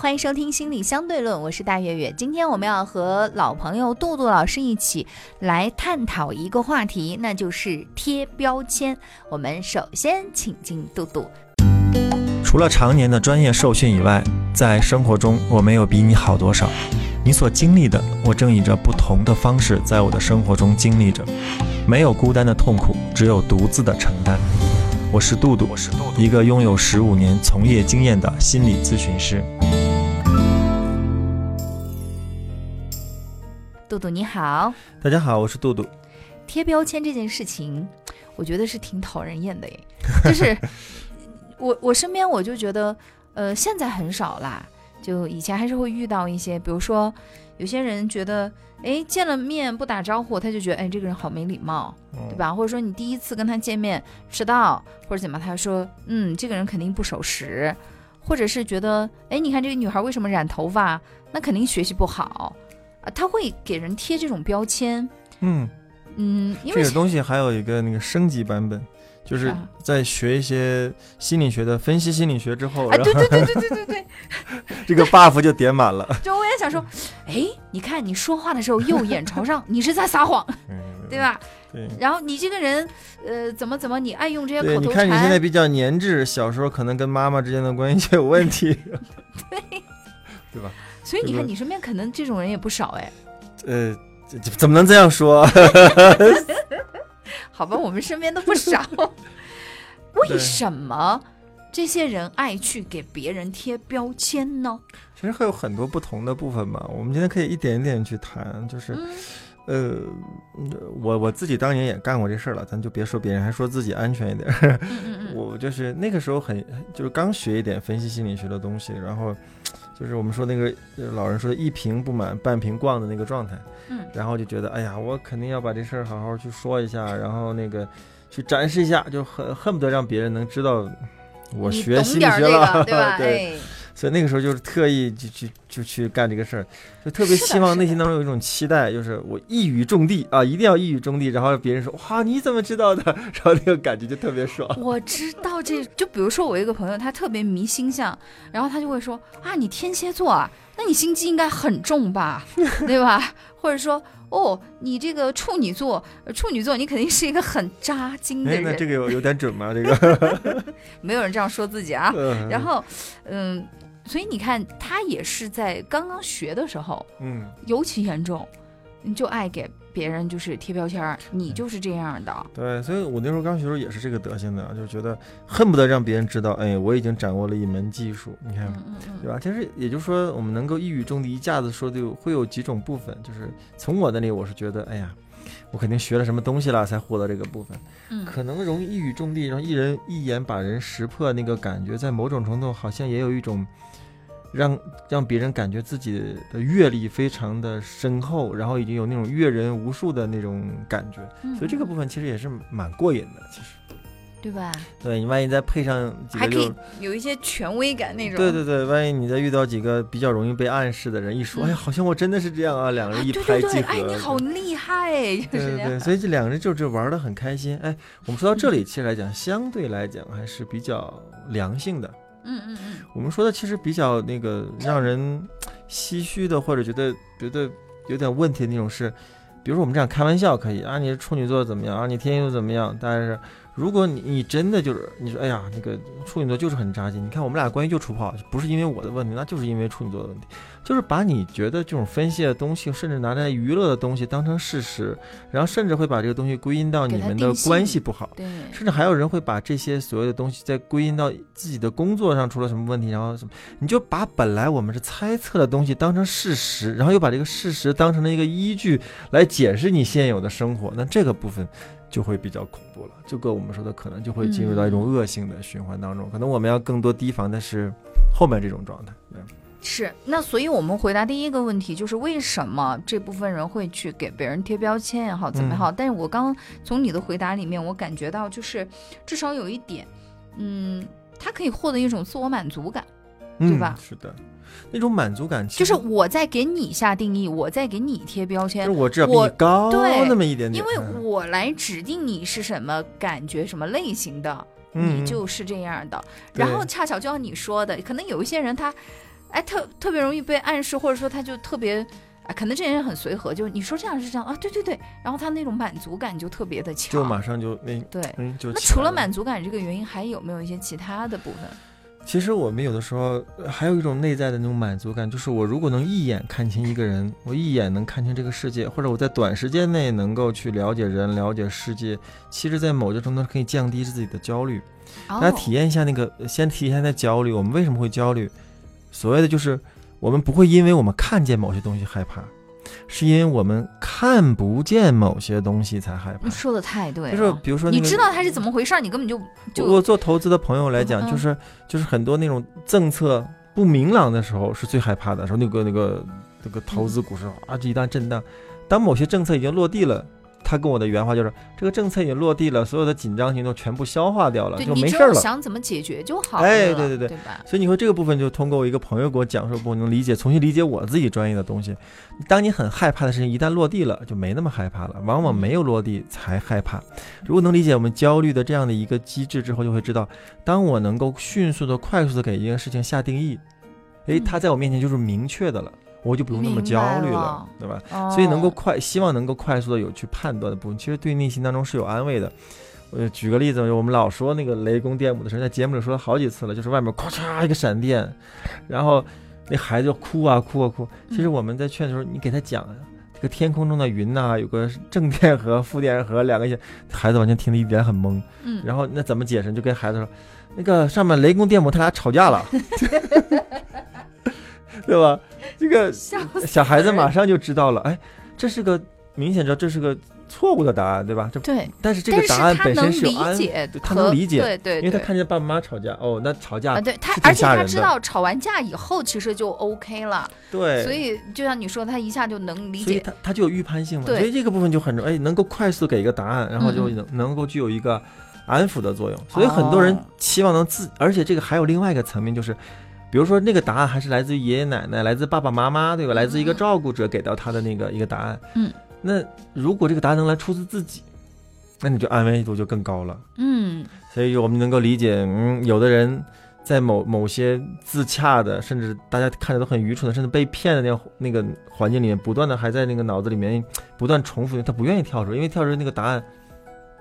欢迎收听心理相对论，我是大月月。今天我们要和老朋友杜杜老师一起来探讨一个话题，那就是贴标签。我们首先请进杜杜。除了常年的专业受训以外，在生活中我没有比你好多少。你所经历的，我正以着不同的方式在我的生活中经历着。没有孤单的痛苦，只有独自的承担。我是杜杜，我是杜杜，一个拥有十五年从业经验的心理咨询师。杜杜你好，大家好，我是杜杜。贴标签这件事情，我觉得是挺讨人厌的耶。就是我我身边我就觉得，呃，现在很少啦。就以前还是会遇到一些，比如说有些人觉得，哎，见了面不打招呼，他就觉得，哎，这个人好没礼貌，对吧？或者说你第一次跟他见面迟到或者怎么，他说，嗯，这个人肯定不守时，或者是觉得，哎，你看这个女孩为什么染头发？那肯定学习不好。他会给人贴这种标签，嗯嗯，因为这个东西还有一个那个升级版本，就是在学一些心理学的分析心理学之后，啊，对对对对对对对，这个 buff 就点满了。就我也想说，哎，你看你说话的时候右眼朝上，你是在撒谎，对吧？对。然后你这个人，呃，怎么怎么，你爱用这些口头禅。你看你现在比较粘滞，小时候可能跟妈妈之间的关系有问题，对，对吧？所以你看，你身边可能这种人也不少哎。呃，怎么能这样说？好吧，我们身边都不少。为什么这些人爱去给别人贴标签呢？其实会有很多不同的部分嘛。我们今天可以一点一点去谈。就是，呃，我我自己当年也干过这事儿了，咱就别说别人，还说自己安全一点。我就是那个时候很，就是刚学一点分析心理学的东西，然后。就是我们说那个老人说的一瓶不满半瓶逛的那个状态，嗯，然后就觉得哎呀，我肯定要把这事儿好好去说一下，然后那个去展示一下，就很恨不得让别人能知道我学心理学了，对吧？对。所以那个时候就是特意就去就去干这个事儿，就特别希望内心当中有一种期待，就是我一语中的啊，一定要一语中的，然后别人说哇你怎么知道的，然后那个感觉就特别爽。我知道这就比如说我一个朋友，他特别迷星象，然后他就会说啊你天蝎座啊，那你心机应该很重吧，对吧？或者说哦你这个处女座，处女座你肯定是一个很扎金的人。那这个有有点准吗？这个 没有人这样说自己啊。然后嗯。所以你看，他也是在刚刚学的时候，嗯，尤其严重，你就爱给别人就是贴标签儿，你就是这样的。对，所以我那时候刚学的时候也是这个德行的，就觉得恨不得让别人知道，哎，我已经掌握了一门技术。你看，对吧？其实也就是说，我们能够一语中的，一下子说的会有几种部分，就是从我那里，我是觉得，哎呀，我肯定学了什么东西了，才获得这个部分。嗯，可能容易一语中的，然后一人一眼把人识破，那个感觉，在某种程度好像也有一种。让让别人感觉自己的阅历非常的深厚，然后已经有那种阅人无数的那种感觉，所以这个部分其实也是蛮过瘾的，其实，对吧？对你万一再配上几个，还可以有一些权威感那种。对对对，万一你再遇到几个比较容易被暗示的人，一说，哎，好像我真的是这样啊，两个人一拍即合，哎，你好厉害，对对对，所以这两个人就就玩的很开心。哎，我们说到这里，其实来讲，相对来讲还是比较良性的。嗯嗯嗯，我们说的其实比较那个让人唏嘘的，或者觉得觉得有点问题的那种事，比如说我们这样开玩笑可以啊，你是处女座怎么样啊，你天蝎座怎么样？但是如果你你真的就是你说哎呀，那个处女座就是很扎心，你看我们俩关系就处不好，不是因为我的问题，那就是因为处女座的问题。就是把你觉得这种分析的东西，甚至拿来娱乐的东西当成事实，然后甚至会把这个东西归因到你们的关系不好，对，甚至还有人会把这些所谓的东西再归因到自己的工作上出了什么问题，然后什么，你就把本来我们是猜测的东西当成事实，然后又把这个事实当成了一个依据来解释你现有的生活，那这个部分就会比较恐怖了，就跟我们说的可能就会进入到一种恶性的循环当中，可能我们要更多提防的是后面这种状态。是，那所以我们回答第一个问题就是为什么这部分人会去给别人贴标签也好，怎么也好。但是我刚从你的回答里面，我感觉到就是至少有一点，嗯，他可以获得一种自我满足感，对吧？是的，那种满足感就是我在给你下定义，我在给你贴标签，我只要比你高那么一点点，因为我来指定你是什么感觉、什么类型的，你就是这样的。然后恰巧就像你说的，可能有一些人他。哎，特特别容易被暗示，或者说他就特别，啊，可能这些人很随和，就你说这样是这样啊，对对对，然后他那种满足感就特别的强，就马上就那对，嗯，就那除了满足感这个原因，还有没有一些其他的部分？其实我们有的时候还有一种内在的那种满足感，就是我如果能一眼看清一个人，我一眼能看清这个世界，或者我在短时间内能够去了解人、了解世界，其实，在某些程度可以降低自己的焦虑。大家体验一下那个，先体验一下焦虑，我们为什么会焦虑？所谓的就是，我们不会因为我们看见某些东西害怕，是因为我们看不见某些东西才害怕。说的太对了，就是比如说，你知道它是怎么回事，你根本就就。我做投资的朋友来讲，就是就是很多那种政策不明朗的时候是最害怕的，说那个那个那个投资股市啊，这一旦震荡，当某些政策已经落地了。他跟我的原话就是：这个政策已经落地了，所有的紧张情绪全部消化掉了，就没事了。想怎么解决就好。哎，对对对，对吧？所以你说这个部分就通过我一个朋友给我讲述，我能理解，重新理解我自己专业的东西。当你很害怕的事情一旦落地了，就没那么害怕了。往往没有落地才害怕。如果能理解我们焦虑的这样的一个机制之后，就会知道，当我能够迅速的、快速的给一件事情下定义，哎，它在我面前就是明确的了。我就不用那么焦虑了，对吧？所以能够快，希望能够快速的有去判断的部分，其实对内心当中是有安慰的。我举个例子，我们老说那个雷公电母的事，在节目里说了好几次了，就是外面咔嚓一个闪电，然后那孩子就哭啊哭啊哭。其实我们在劝的时候，你给他讲这个天空中的云呐，有个正电荷、负电荷两个，孩子完全听得一点很懵。嗯，然后那怎么解释？就跟孩子说，那个上面雷公电母他俩吵架了。对吧？这个小孩子马上就知道了，哎，这是个明显知道这是个错误的答案，对吧？这对，但是这个答案本身是有安，他能理解，对对，因为他看见爸爸妈妈吵架，哦，那吵架，对他，而且他知道吵完架以后其实就 OK 了，对，所以就像你说，他一下就能理解，他他就有预判性嘛，所以这个部分就很重，哎，能够快速给一个答案，然后就能能够具有一个安抚的作用，所以很多人期望能自，而且这个还有另外一个层面就是。比如说，那个答案还是来自于爷爷奶奶，来自爸爸妈妈，对吧？来自一个照顾者给到他的那个一个答案。嗯，那如果这个答案能来出自自己，那你就安慰度就更高了。嗯，所以我们能够理解，嗯，有的人在某某些自洽的，甚至大家看着都很愚蠢的，甚至被骗的那样那个环境里面，不断的还在那个脑子里面不断重复，他不愿意跳出，因为跳出那个答案。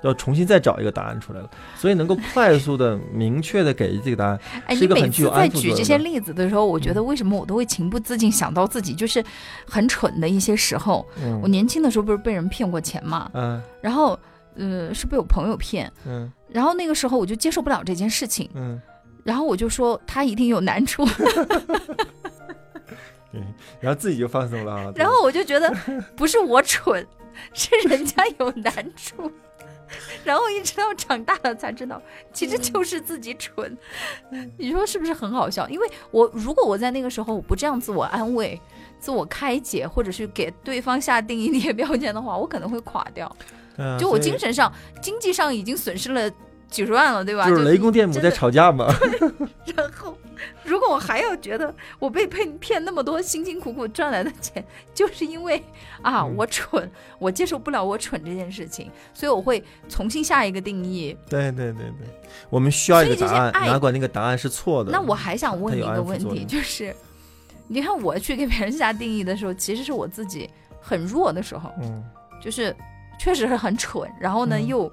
要重新再找一个答案出来了，所以能够快速的、明确的给这个答案，是一个很具有安在举这些例子的时候，我觉得为什么我都会情不自禁想到自己就是很蠢的一些时候。我年轻的时候不是被人骗过钱嘛，嗯，然后呃是被我朋友骗，嗯，然后那个时候我就接受不了这件事情，嗯，然后我就说他一定有难处，对，然后自己就放松了啊，然后我就觉得不是我蠢，是人家有难处。然后一直到长大了才知道，其实就是自己蠢。你说是不是很好笑？因为我如果我在那个时候我不这样自我安慰、自我开解，或者是给对方下定义那些标签的话，我可能会垮掉。就我精神上、经济上已经损失了几十万了，对吧？就是雷公电母在吵架嘛。然后。如果我还要觉得我被骗骗那么多辛辛苦苦赚来的钱，就是因为啊我蠢，我接受不了我蠢这件事情，所以我会重新下一个定义。对对对对，我们需要一个答案，哪管那个答案是错的。那我还想问你一个问题，就是你看我去给别人下定义的时候，其实是我自己很弱的时候，嗯，就是确实是很蠢，然后呢又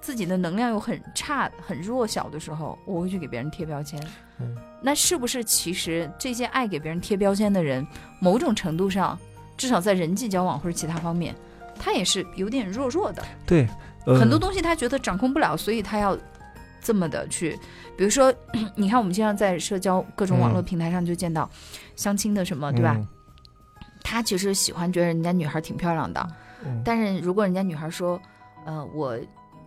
自己的能量又很差、很弱小的时候，我会去给别人贴标签。嗯，那是不是其实这些爱给别人贴标签的人，某种程度上，至少在人际交往或者其他方面，他也是有点弱弱的。对，很多东西他觉得掌控不了，所以他要这么的去。比如说，你看我们经常在社交各种网络平台上就见到相亲的什么，对吧？他其实喜欢觉得人家女孩挺漂亮的，但是如果人家女孩说，呃，我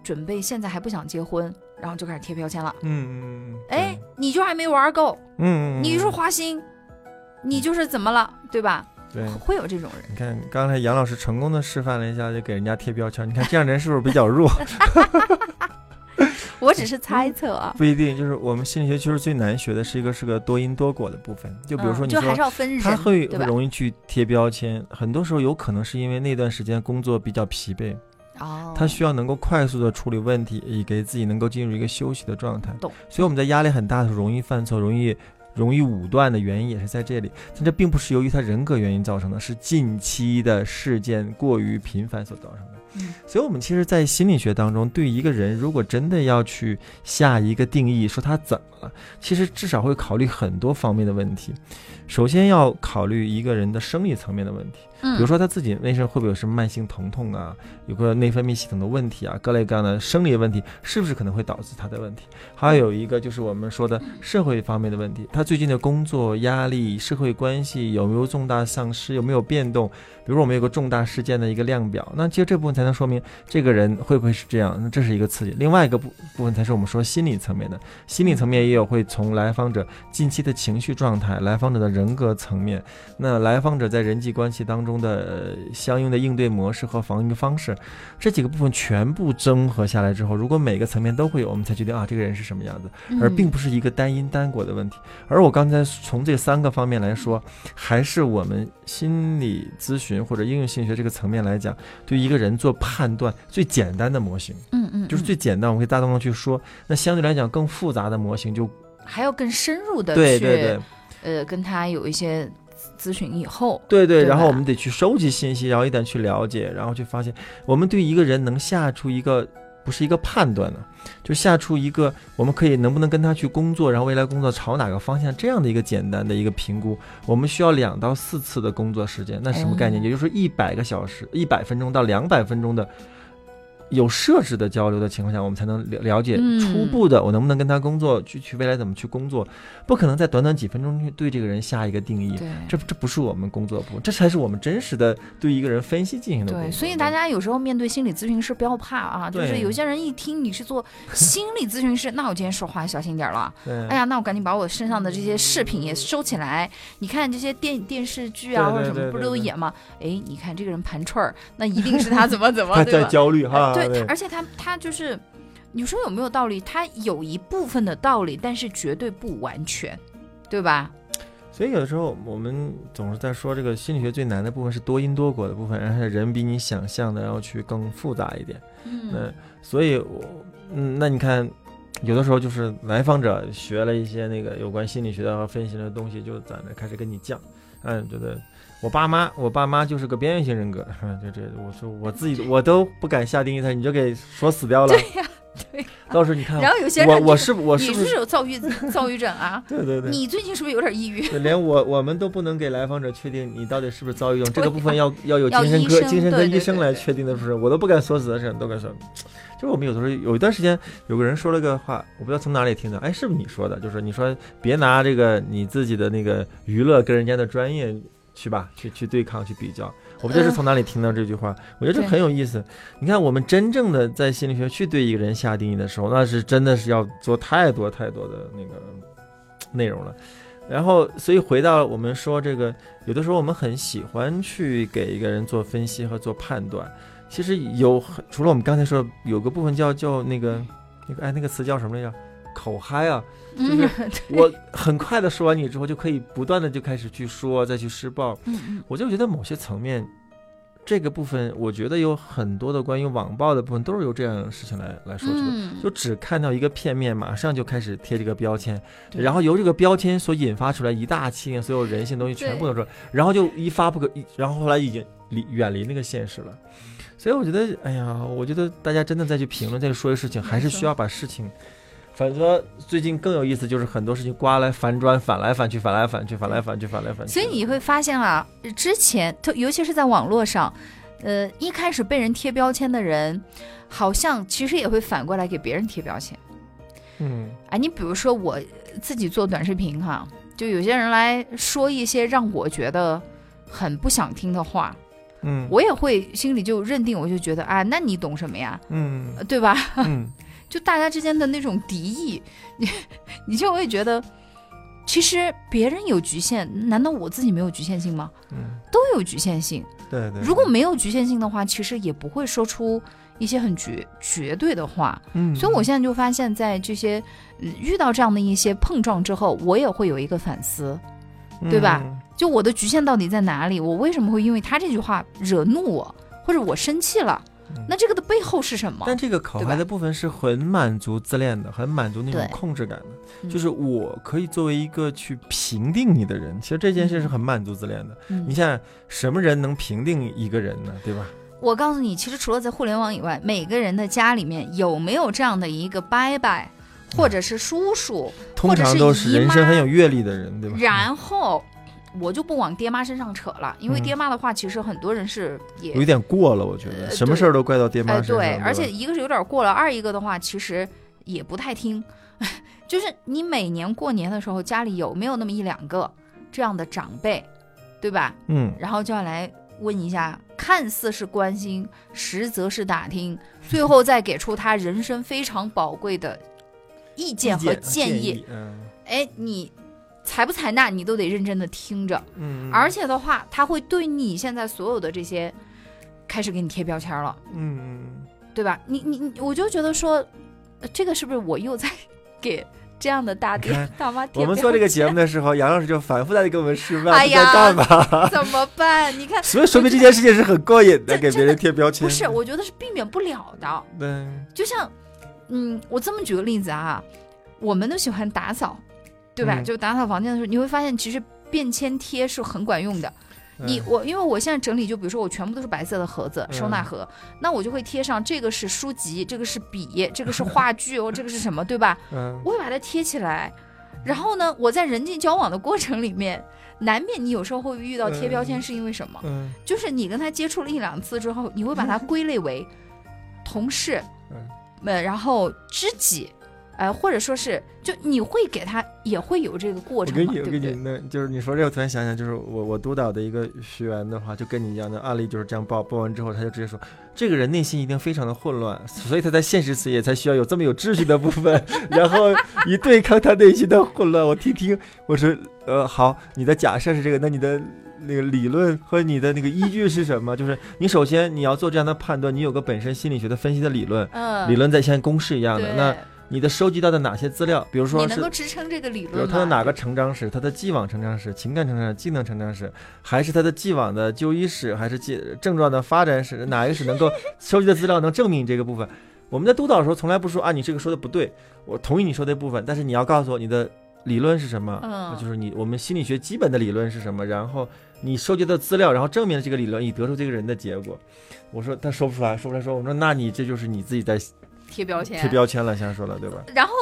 准备现在还不想结婚。然后就开始贴标签了。嗯嗯嗯。哎，你就还没玩够。嗯嗯。你是花心，你就是怎么了，对吧？对。会有这种人。你看刚才杨老师成功的示范了一下，就给人家贴标签。你看这样人是不是比较弱？我只是猜测啊，不一定。就是我们心理学其实最难学的是一个是个多因多果的部分。就比如说你说，就还是要分人，他会容易去贴标签。很多时候有可能是因为那段时间工作比较疲惫，哦，他需要能够快速的处理问题，以给自己能够进入一个休息的状态。懂。所以我们在压力很大的时候容易犯错，容易。容易武断的原因也是在这里，但这并不是由于他人格原因造成的，是近期的事件过于频繁所造成的。嗯，所以，我们其实，在心理学当中，对一个人如果真的要去下一个定义，说他怎么了，其实至少会考虑很多方面的问题。首先要考虑一个人的生理层面的问题，嗯，比如说他自己内身会不会有什么慢性疼痛啊，有个内分泌系统的问题啊，各类各样的生理问题，是不是可能会导致他的问题？还有一个就是我们说的社会方面的问题，他最近的工作压力、社会关系有没有重大丧失，有没有变动？比如我们有个重大事件的一个量表，那其实这部分才能说明这个人会不会是这样，那这是一个刺激。另外一个部部分才是我们说心理层面的，心理层面也有会从来访者近期的情绪状态、来访者的。人格层面，那来访者在人际关系当中的相应的应对模式和防御方式，这几个部分全部综合下来之后，如果每个层面都会有，我们才决定啊，这个人是什么样子，而并不是一个单因单果的问题。而我刚才从这三个方面来说，还是我们心理咨询或者应用心理学这个层面来讲，对一个人做判断最简单的模型，嗯嗯，就是最简单，我们可以大动作去说。那相对来讲更复杂的模型，就还要更深入的对对对。呃，跟他有一些咨询以后，对对，然后我们得去收集信息，然后一点去了解，然后去发现，我们对一个人能下出一个不是一个判断呢，就下出一个我们可以能不能跟他去工作，然后未来工作朝哪个方向这样的一个简单的一个评估，我们需要两到四次的工作时间，那什么概念？也就是说一百个小时，一百分钟到两百分钟的。有设置的交流的情况下，我们才能了了解初步的，我能不能跟他工作，去去未来怎么去工作，不可能在短短几分钟去对这个人下一个定义。这这不是我们工作部，这才是我们真实的对一个人分析进行的。对，所以大家有时候面对心理咨询师不要怕啊，就是有些人一听你是做心理咨询师，那我今天说话小心点了。哎呀，那我赶紧把我身上的这些饰品也收起来。你看这些电电视剧啊或者什么不是都演吗？哎，你看这个人盘串儿，那一定是他怎么怎么，他在焦虑哈。对，而且他他就是，你说有没有道理？他有一部分的道理，但是绝对不完全，对吧？所以有的时候我们总是在说，这个心理学最难的部分是多因多果的部分，而且人比你想象的要去更复杂一点。嗯，那所以，我嗯，那你看，有的时候就是来访者学了一些那个有关心理学的和分析的东西，就在那开始跟你犟，嗯，觉得。我爸妈，我爸妈就是个边缘型人格，就这，我说我自己我都不敢下定义他，你就给说死掉了。对呀，对。到时候你看，然后有些人，我我是我是不是有躁郁 躁郁症啊？对对对。你最近是不是有点抑郁？连我我们都不能给来访者确定你到底是不是躁郁症，这个部分要要有精神科精神科医生来确定的，不是？我都不敢说死的事都敢说。就是我们有的时候有一段时间，有个人说了个话，我不知道从哪里听的，哎，是不是你说的？就是你说别拿这个你自己的那个娱乐跟人家的专业。去吧，去去对抗，去比较。我不知道是从哪里听到这句话，我觉得这很有意思。你看，我们真正的在心理学去对一个人下定义的时候，那是真的是要做太多太多的那个内容了。然后，所以回到我们说这个，有的时候我们很喜欢去给一个人做分析和做判断。其实有很除了我们刚才说有个部分叫叫那个那个哎那个词叫什么来着？口嗨啊！就是 我很快的说完你之后，就可以不断的就开始去说，再去施暴。我就觉得某些层面，这个部分，我觉得有很多的关于网暴的部分，都是由这样的事情来来说出的。就只看到一个片面，马上就开始贴这个标签，然后由这个标签所引发出来一大气，所有人性东西全部都说，然后就一发不可，然后后来已经离远离那个现实了。所以我觉得，哎呀，我觉得大家真的再去评论、再去说一事情，还是需要把事情。反正最近更有意思，就是很多事情刮来反转，反来反去，反来反去，反来反去，反来反去。所以你会发现啊，之前，特尤其是在网络上，呃，一开始被人贴标签的人，好像其实也会反过来给别人贴标签。嗯，哎，你比如说我自己做短视频哈，就有些人来说一些让我觉得很不想听的话，嗯，我也会心里就认定，我就觉得啊，那你懂什么呀？嗯，对吧？嗯。就大家之间的那种敌意，你你就会觉得，其实别人有局限，难道我自己没有局限性吗？嗯，都有局限性。对对。如果没有局限性的话，其实也不会说出一些很绝绝对的话。嗯，所以我现在就发现，在这些、呃遇到这样的一些碰撞之后，我也会有一个反思，对吧嗯？就我的局限到底在哪里？我为什么会因为他这句话惹怒我，或者我生气了？嗯那这个的背后是什么？但这个考核的部分是很满足自恋的，很满足那种控制感的。嗯就是我可以作为一个去评定你的人，其实这件事是很满足自恋的。嗯你想想，什么人能评定一个人呢？对吧？我告诉你，其实除了在互联网以外，每个人的家里面有没有这样的一个伯伯，或者是叔叔，通常都是人生很有阅历的人，对吧？然后我就不往爹妈身上扯了，因为嗯爹妈的话，其实很多人是也有点过了，我觉得呃什么事儿都怪到爹妈哎，身上。对，吧而且一个是有点过了，二一个的话，其实也不太听。就是你每年过年的时候，家里有没有那么一两个这样的长辈，对吧？嗯，然后就要来问一下，看似是关心，实则是打听，最后再给出他人生非常宝贵的意见和建。议，嗯哎，你采不采纳，你都得认真的听着。嗯，而且的话，他会对你现在所有的这些开始给你贴标签了。嗯嗯对吧？你你你，我就觉得说，呃这个是不是我又在 给这样的大爹大妈贴我们做这个节目的时候，杨老师就反复在给我们示范在哎呀干嘛。怎么办？你看，所以说明这件事情是很过瘾的，给别人贴标签。不是，我觉得是避免不了的。对，就像，嗯，我这么举个例子啊，我们都喜欢打扫，对吧？嗯就打扫房间的时候，你会发现其实便签贴是很管用的。你嗯我因为我现在整理，就比如说我全部都是白色的盒子收纳嗯盒，那我就会贴上这个是书籍，这个是笔，这个是话剧哦，这个是什么，对吧？嗯我会把它贴起来。然后呢，我在人际交往的过程里面，难免你有时候会遇到贴标签，嗯是因为什么？嗯就是你跟他接触了一两次之后，你会把它归类为同事，嗯呃，然后知己，呃，或者说是，就你会给他也会有这个过程嘛，我跟你，我对不对？跟你，那就是你说这个，我突然想想，就是我我督导的一个学员的话，就跟你一样的案例，就是这样报报完之后，他就直接说，这个人内心一定非常的混乱，所以他在现实词也才需要有这么有秩序的部分，然后一对抗他内心的混乱。我听听，我说，呃，好，你的假设是这个，那你的。那个理论和你的那个依据是什么？就是你首先你要做这样的判断，你有个本身心理学的分析的理论，嗯，理论在像公式一样的。那你的收集到的哪些资料？比如说你能够支撑这个理论比如？他的哪个成长史，他的既往成长史、情感成长史、技能成长史，还是他的既往的就医史，还是既症状的发展史，哪一个是能够收集的资料能证明这个部分？我们在督导的时候从来不说啊，你这个说的不对，我同意你说的部分，但是你要告诉我你的理论是什么，嗯就是你我们心理学基本的理论是什么，然后你收集的资料，然后证明了这个理论，以得出这个人的结果。我说他说不出来，说不出来，说我说那你这就是你自己在贴标签，贴标签了，先说了对吧？然后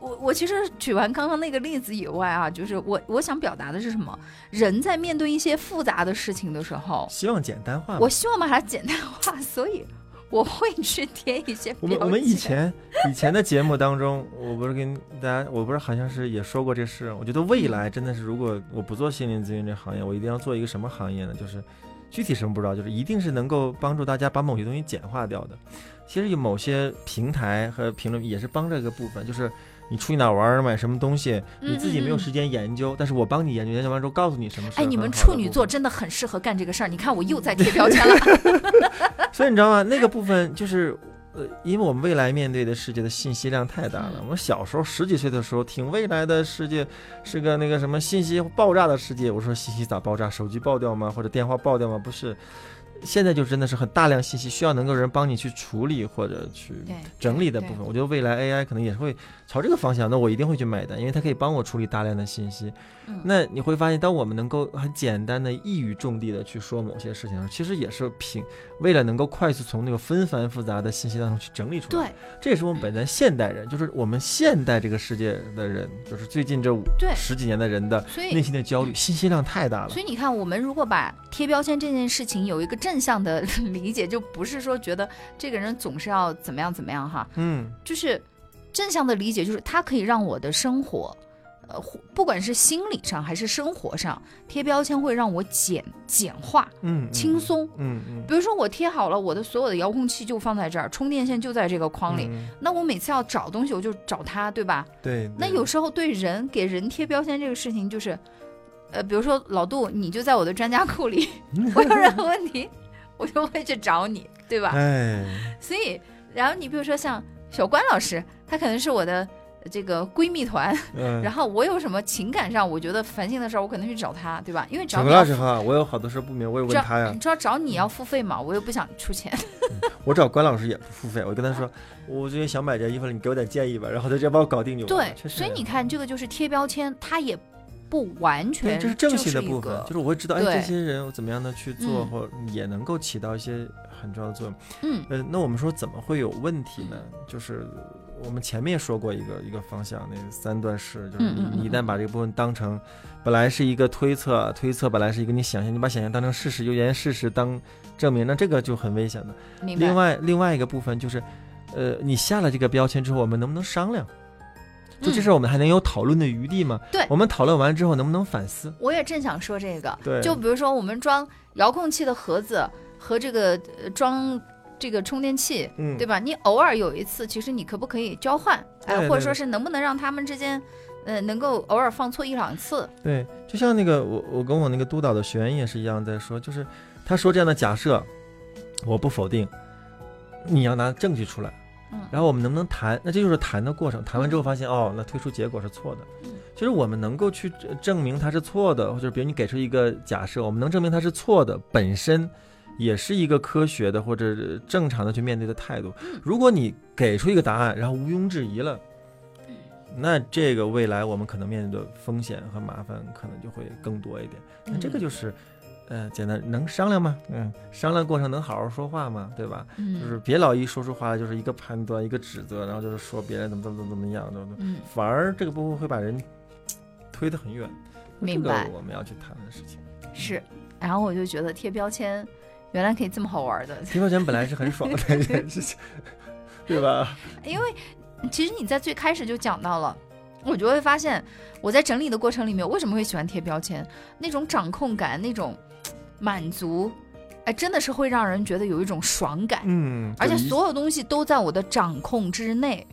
我我其实举完刚刚那个例子以外啊，就是我我想表达的是什么？人在面对一些复杂的事情的时候，希望简单化。我希望把它简单化，所以我会去贴一些。我们我们以前以前的节目当中，我不是跟大家，我不是好像是也说过这事。我觉得未来真的是，如果我不做心灵咨询这行业，我一定要做一个什么行业呢？就是具体什么不知道，就是一定是能够帮助大家把某些东西简化掉的。其实有某些平台和评论也是帮这个部分，就是你出去哪玩儿买什么东西，你自己没有时间研究，但是我帮你研究，研究完之后告诉你什么是哎，你们处女座真的很适合干这个事儿。你看，我又在贴标签了。所以你知道吗？那个部分就是，呃，因为我们未来面对的世界的信息量太大了。嗯我们小时候十几岁的时候，听未来的世界是个那个什么信息爆炸的世界。我说信息咋爆炸？手机爆掉吗？或者电话爆掉吗？不是。现在就真的是很大量信息，需要能够人帮你去处理或者去整理的部分。我觉得未来 AI 可能也会朝这个方向，那我一定会去买单，因为它可以帮我处理大量的信息。嗯那你会发现，当我们能够很简单的一语中的的去说某些事情的时候，其实也是凭为了能够快速从那个纷繁复杂的信息当中去整理出来。对这也是我们本来现代人，就是我们现代这个世界的人，就是最近这五对，十几年的人的内心的焦虑，信息量太大了所。以你看，我们如果把贴标签这件事情有一个正向的 理解，就不是说觉得这个人总是要怎么样怎么样哈，嗯。就是正向的理解，就是他可以让我的生活呃，不管是心理上还是生活上，贴标签会让我简简化、嗯，嗯轻，松。嗯嗯，比如说我贴好了，我的所有的遥控器就放在这儿，充电线就在这个框里，嗯，那我每次要找东西我就找它，对吧？对，那有时候对人给人贴标签这个事情，就是，呃，比如说老杜，你就在我的专家库里，我有任何问题，我就会去找你，对吧？哎，所以，然后你比如说像小关老师，他可能是我的这个闺蜜团，嗯，然后我有什么情感上我觉得烦心的事儿，我可能去找他，对吧？因为找小你要郭老师哈，我有好多事不明，我也问他呀你。知道找你要付费嘛，我又不想出钱。我找关老师也不付费，我跟他说，我最近想买件衣服了，你给我点建议吧，然后他直接帮我搞定就完了。对，所以你看，这个就是贴标签，他也不完对，全这是正性的部分，就是我会知道，哎，这些人怎么样的去做，嗯或也能够起到一些很重要的作用。嗯呃，那我们说怎么会有问题呢？就是我们前面说过一个一个方向，那三段式，就是你一旦把这个部分当成本来是一个推测，推测本来是一个你想象，你把想象当成事实，又沿事实当证明，那这个就很危险的。另外另外一个部分就是，呃，你下了这个标签之后，我们能不能商量？就这嗯事，我们还能有讨论的余地吗？对我们讨论完之后，能不能反思？我也正想说这个，对就比如说我们装遥控器的盒子和这个呃装这个充电器，嗯，对吧？你偶尔有一次，其实你可不可以交换？哎、或者说是能不能让他们之间，呃，能够偶尔放错一两次？对，就像那个我我跟我那个督导的学员也是一样在说，就是他说这样的假设，我不否定，你要拿证据出来，嗯然后我们能不能谈？那这就是谈的过程。谈完之后发现，哦，那推出结果是错的嗯。就是我们能够去证证明它是错的，或者比如你给出一个假设，我们能证明它是错的，本身也是一个科学的或者正常的去面对的态度。如果你给出一个答案，然后毋庸置疑了。那这个未来我们可能面对的风险和麻烦可能就会更多一点。那这个嗯就是，呃，简单能商量吗？嗯，商量过程能好好说话吗？对吧？嗯，就是别老一说出话来就是一个判断，一个指责，然后就是说别人怎么怎么怎么怎么样，对不对？嗯，反而这个部分会把人推得很远。明白这个我们要去谈的事情。是。然后我就觉得贴标签原来可以这么好玩的，贴标签本来是很爽的一件事情，对吧？因为其实你在最开始就讲到了。我就会发现，我在整理的过程里面，为什么会喜欢贴标签？那种掌控感，那种满足，哎，真的是会让人觉得有一种爽感，嗯，而且所有东西都在我的掌控之内。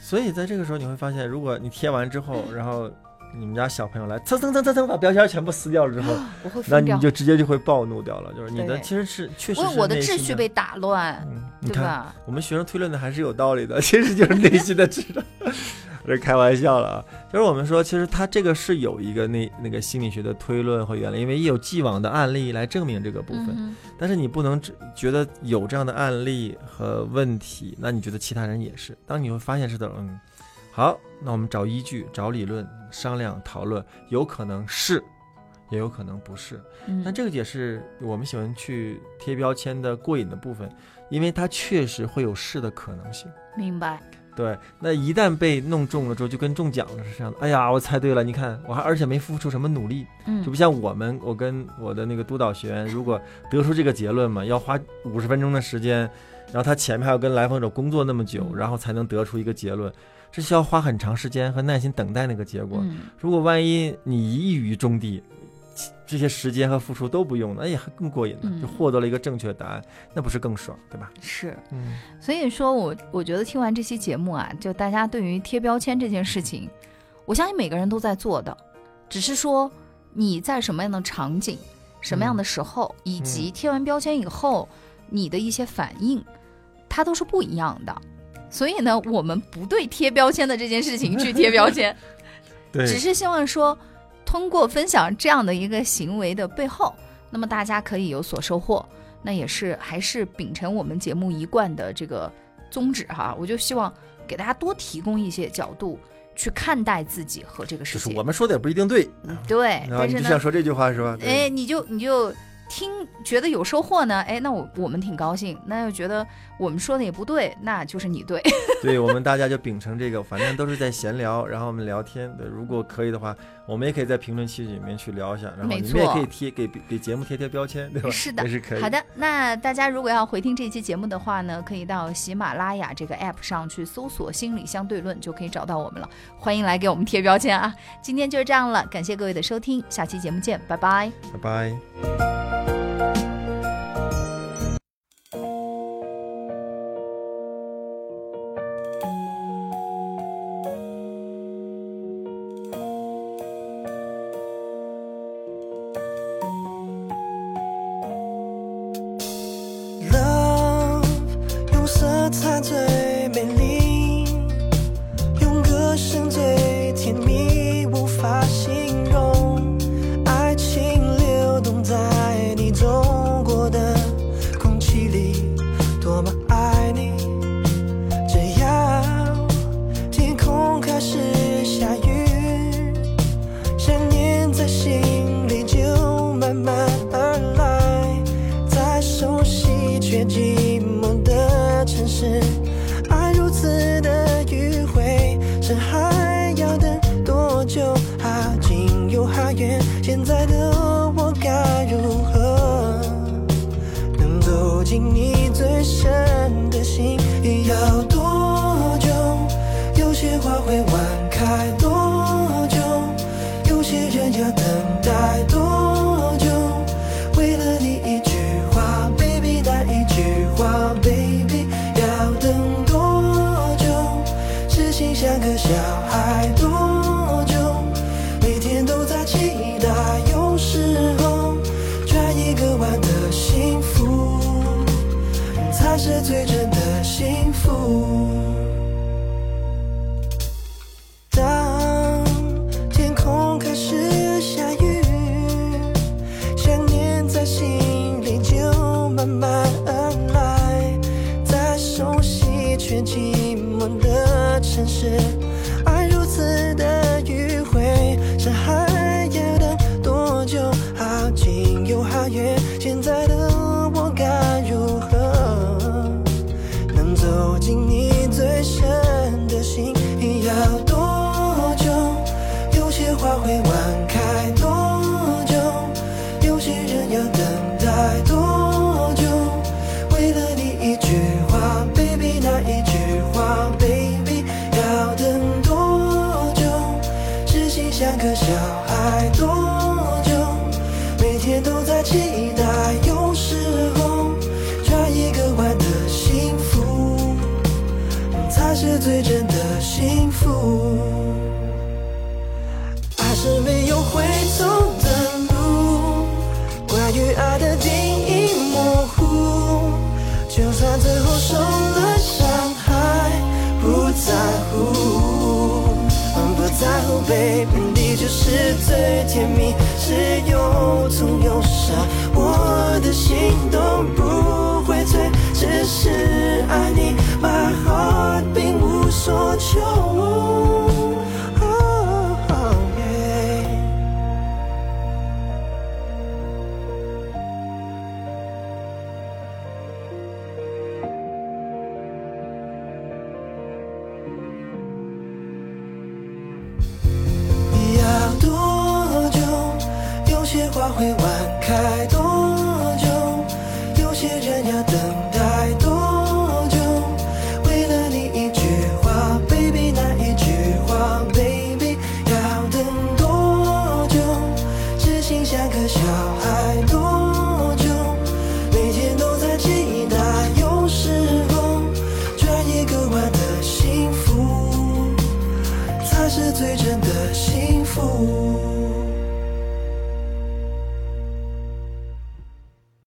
所以在这个时候你会发现，如果你贴完之后，然后你们家小朋友来蹭蹭蹭蹭蹭把标签全部撕掉了之后，我会那你，就直接就会暴怒掉了，就是你的其实是确实因为是我的秩序被打乱，嗯，你看对吧？我们学生推论的还是有道理的，其实就是内心的智障。这开玩笑了啊，就是我们说，其实它这个是有一个那那个心理学的推论和原理，因为有既往的案例来证明这个部分。嗯但是你不能只觉得有这样的案例和问题，那你觉得其他人也是？当你会发现是的，嗯，好，那我们找依据、找理论、商量、讨论，有可能是，也有可能不是。哼，那这个也是我们喜欢去贴标签的过瘾的部分，因为它确实会有是的可能性。明白，对，那一旦被弄中了之后，就跟中奖了是这样的。哎呀，我猜对了，你看我还而且没付出什么努力，嗯就不像我们，我跟我的那个督导学员，如果得出这个结论嘛，要花五十分钟的时间，然后他前面还要跟来访者工作那么久，嗯然后才能得出一个结论，这需要花很长时间和耐心等待那个结果。嗯，如果万一你一语中的，其这些时间和付出都不用，那也还更过瘾了，嗯就获得了一个正确答案，那不是更爽，对吧？是。嗯，所以说我我觉得听完这期节目啊，就大家对于贴标签这件事情，我相信每个人都在做的，只是说你在什么样的场景、什么样的时候，以及贴完标签以后你的一些反应，它都是不一样的。所以呢，我们不对贴标签的这件事情去贴标签，对，只是希望说，通过分享这样的一个行为的背后，那么大家可以有所收获。那也是还是秉承我们节目一贯的这个宗旨哈，我就希望给大家多提供一些角度去看待自己和这个世界。就是我们说的也不一定对，对，你但是呢，就想说这句话是吧？哎，你就你就听觉得有收获呢，哎，那我我们挺高兴；那又觉得我们说的也不对，那就是你对。对我们大家就秉承这个，反正都是在闲聊，然后我们聊天。对，如果可以的话，我们也可以在评论区里面去聊一下，然后你们也可以贴给给节目贴贴标签，对吧？是的，也是可以。好的，那大家如果要回听这期节目的话呢，可以到喜马拉雅这个 app 上去搜索“心理相对论”，就可以找到我们了。欢迎来给我们贴标签啊！今天就是这样了，感谢各位的收听，下期节目见，拜拜，拜拜。pressure